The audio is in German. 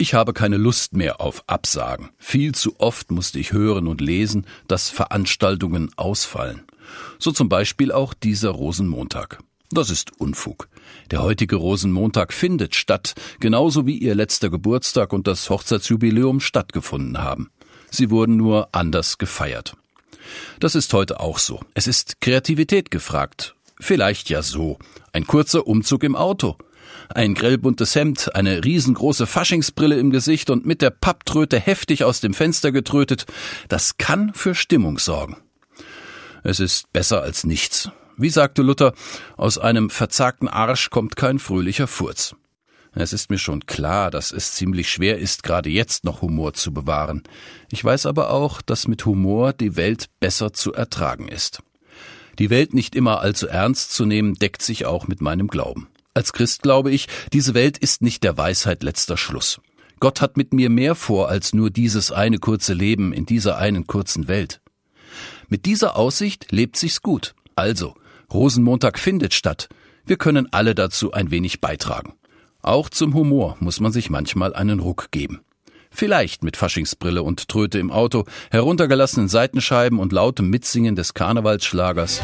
Ich habe keine Lust mehr auf Absagen. Viel zu oft musste ich hören und lesen, dass Veranstaltungen ausfallen. So zum Beispiel auch dieser Rosenmontag. Das ist Unfug. Der heutige Rosenmontag findet statt, genauso wie ihr letzter Geburtstag und das Hochzeitsjubiläum stattgefunden haben. Sie wurden nur anders gefeiert. Das ist heute auch so. Es ist Kreativität gefragt. Vielleicht ja so. Ein kurzer Umzug im Auto ein grellbuntes Hemd, eine riesengroße Faschingsbrille im Gesicht und mit der Papptröte heftig aus dem Fenster getrötet, das kann für Stimmung sorgen. Es ist besser als nichts. Wie sagte Luther, aus einem verzagten Arsch kommt kein fröhlicher Furz. Es ist mir schon klar, dass es ziemlich schwer ist, gerade jetzt noch Humor zu bewahren. Ich weiß aber auch, dass mit Humor die Welt besser zu ertragen ist. Die Welt nicht immer allzu ernst zu nehmen, deckt sich auch mit meinem Glauben. Als Christ glaube ich, diese Welt ist nicht der Weisheit letzter Schluss. Gott hat mit mir mehr vor als nur dieses eine kurze Leben in dieser einen kurzen Welt. Mit dieser Aussicht lebt sich's gut. Also, Rosenmontag findet statt. Wir können alle dazu ein wenig beitragen. Auch zum Humor muss man sich manchmal einen Ruck geben. Vielleicht mit Faschingsbrille und Tröte im Auto, heruntergelassenen Seitenscheiben und lautem Mitsingen des Karnevalsschlagers.